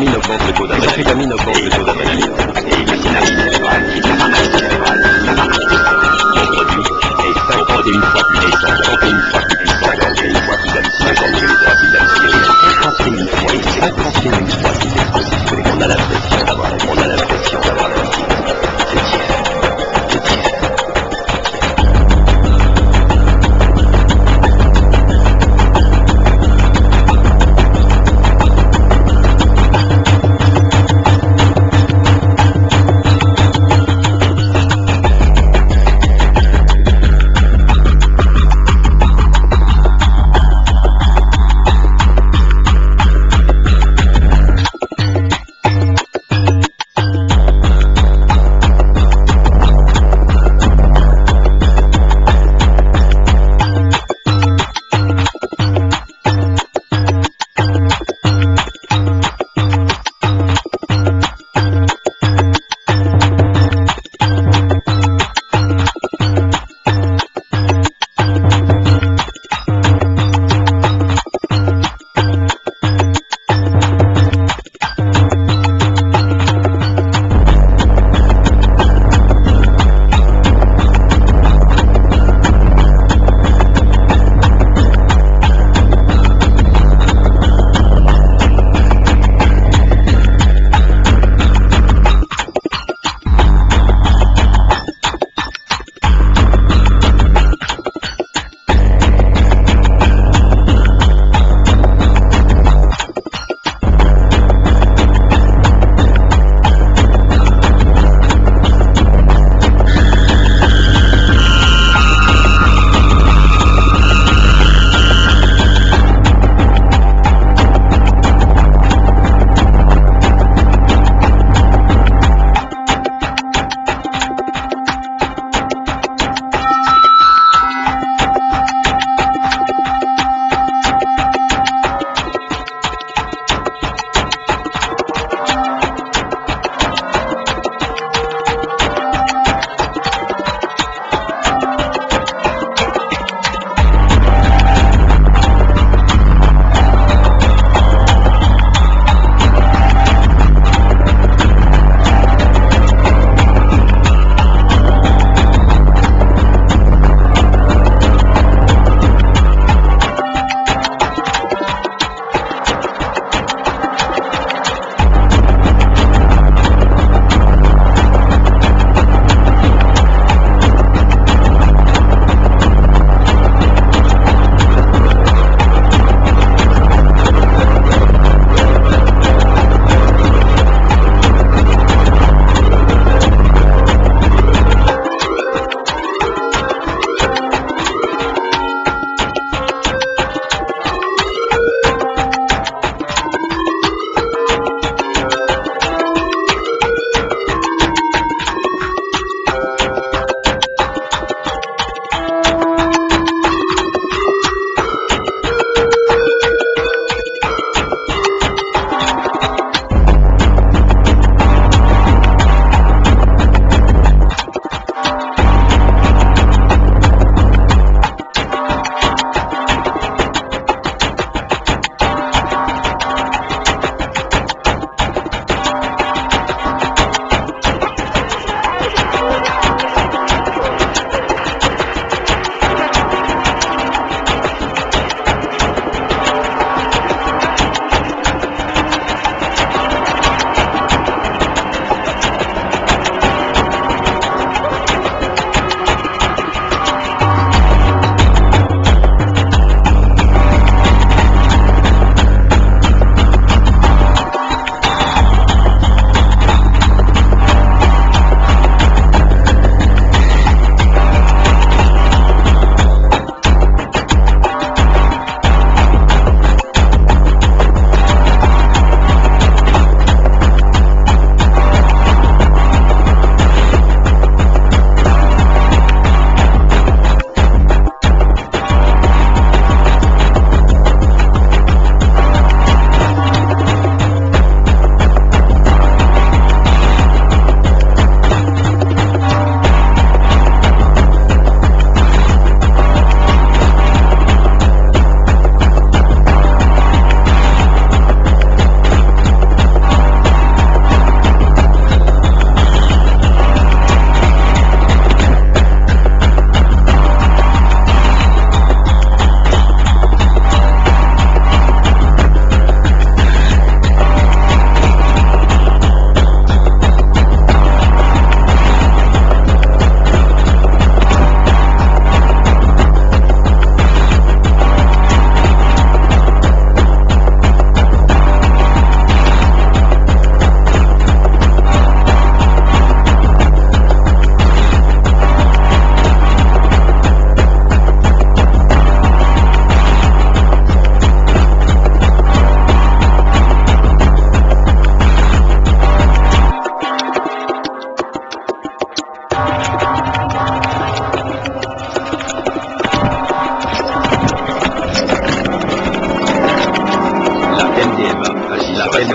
L'amphétamine augmente le taux d'adrénaline. augmente le taux d'adrénaline. Et la synapse cérébrale, et produit est 51 fois plus.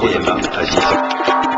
Koyama à 10 ans.